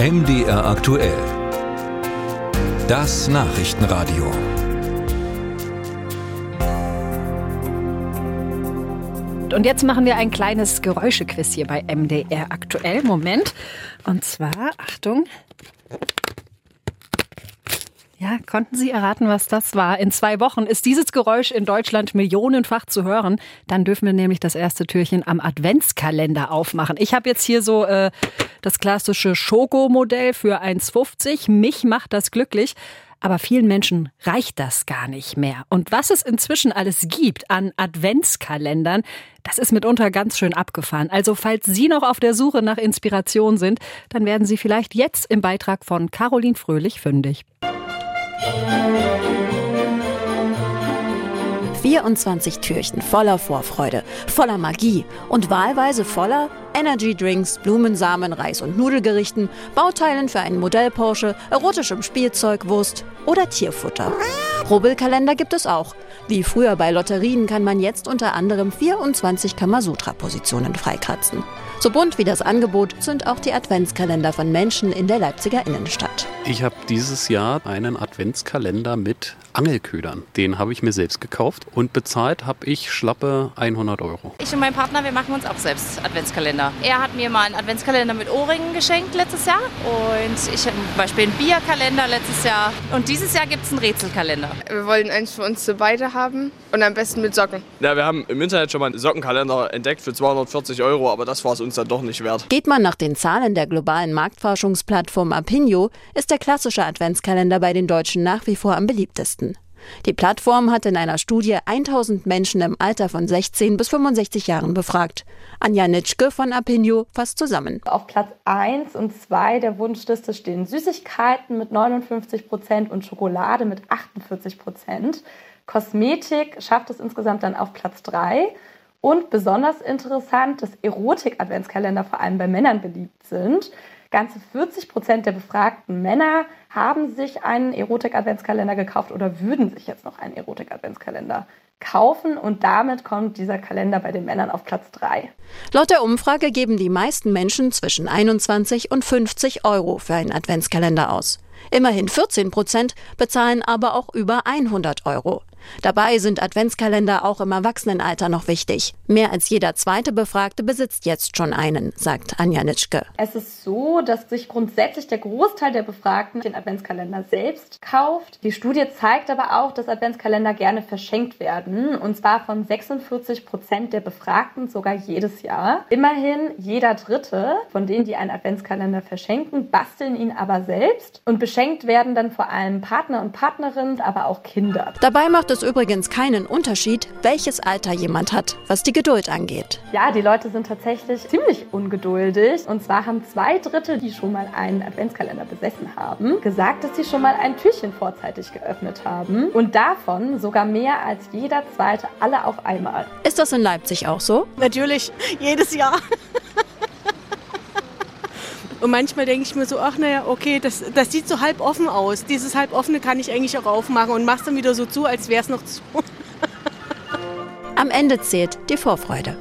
MDR aktuell. Das Nachrichtenradio. Und jetzt machen wir ein kleines Geräuschequiz hier bei MDR aktuell. Moment. Und zwar, Achtung. Ja, konnten Sie erraten, was das war? In zwei Wochen ist dieses Geräusch in Deutschland millionenfach zu hören. Dann dürfen wir nämlich das erste Türchen am Adventskalender aufmachen. Ich habe jetzt hier so äh, das klassische Schoko-Modell für 1,50. Mich macht das glücklich. Aber vielen Menschen reicht das gar nicht mehr. Und was es inzwischen alles gibt an Adventskalendern, das ist mitunter ganz schön abgefahren. Also falls Sie noch auf der Suche nach Inspiration sind, dann werden Sie vielleicht jetzt im Beitrag von Caroline Fröhlich fündig. 24 Türchen voller Vorfreude, voller Magie und wahlweise voller Energy-Drinks, Blumensamen, Reis- und Nudelgerichten, Bauteilen für einen Modell Porsche, erotischem Spielzeug, Wurst oder Tierfutter. Rubbelkalender gibt es auch. Wie früher bei Lotterien kann man jetzt unter anderem 24 Kamasutra-Positionen freikratzen. So bunt wie das Angebot sind auch die Adventskalender von Menschen in der Leipziger Innenstadt. Ich habe dieses Jahr einen Adventskalender mit Angelködern. Den habe ich mir selbst gekauft und bezahlt habe ich schlappe 100 Euro. Ich und mein Partner, wir machen uns auch selbst Adventskalender. Er hat mir mal einen Adventskalender mit Ohrringen geschenkt letztes Jahr und ich habe zum Beispiel einen Bierkalender letztes Jahr und dieses Jahr gibt es einen Rätselkalender. Wir wollen eins für uns zu beide haben und am besten mit Socken. Ja, wir haben im Internet schon mal einen Sockenkalender entdeckt für 240 Euro, aber das war es uns dann doch nicht wert. Geht man nach den Zahlen der globalen Marktforschungsplattform Apinio, ist der klassische Adventskalender bei den Deutschen nach wie vor am beliebtesten. Die Plattform hat in einer Studie 1000 Menschen im Alter von 16 bis 65 Jahren befragt. Anja Nitschke von Apinio fasst zusammen. Auf Platz 1 und 2 der Wunschliste stehen Süßigkeiten mit 59 Prozent und Schokolade mit 48 Prozent. Kosmetik schafft es insgesamt dann auf Platz 3. Und besonders interessant, dass Erotik-Adventskalender vor allem bei Männern beliebt sind. Ganze 40 Prozent der befragten Männer haben sich einen Erotik-Adventskalender gekauft oder würden sich jetzt noch einen Erotik-Adventskalender kaufen und damit kommt dieser Kalender bei den Männern auf Platz 3. Laut der Umfrage geben die meisten Menschen zwischen 21 und 50 Euro für einen Adventskalender aus. Immerhin 14 Prozent bezahlen aber auch über 100 Euro. Dabei sind Adventskalender auch im Erwachsenenalter noch wichtig. Mehr als jeder zweite Befragte besitzt jetzt schon einen, sagt Anja Nitschke. Es ist so, dass sich grundsätzlich der Großteil der Befragten den Adventskalender selbst kauft. Die Studie zeigt aber auch, dass Adventskalender gerne verschenkt werden. Und zwar von 46 Prozent der Befragten sogar jedes Jahr. Immerhin jeder Dritte von denen, die einen Adventskalender verschenken, basteln ihn aber selbst. Und beschenkt werden dann vor allem Partner und Partnerinnen, aber auch Kinder. Dabei macht es übrigens keinen Unterschied, welches Alter jemand hat, was die Geduld angeht. Ja, die Leute sind tatsächlich ziemlich ungeduldig. Und zwar haben zwei Drittel, die schon mal einen Adventskalender besessen haben, gesagt, dass sie schon mal ein Türchen vorzeitig geöffnet haben. Und davon sogar mehr als jeder zweite, alle auf einmal. Ist das in Leipzig auch so? Natürlich, jedes Jahr. Und manchmal denke ich mir so, ach naja, okay, das, das sieht so halb offen aus. Dieses halb offene kann ich eigentlich auch aufmachen und mach's dann wieder so zu, als wäre es noch zu. Am Ende zählt die Vorfreude.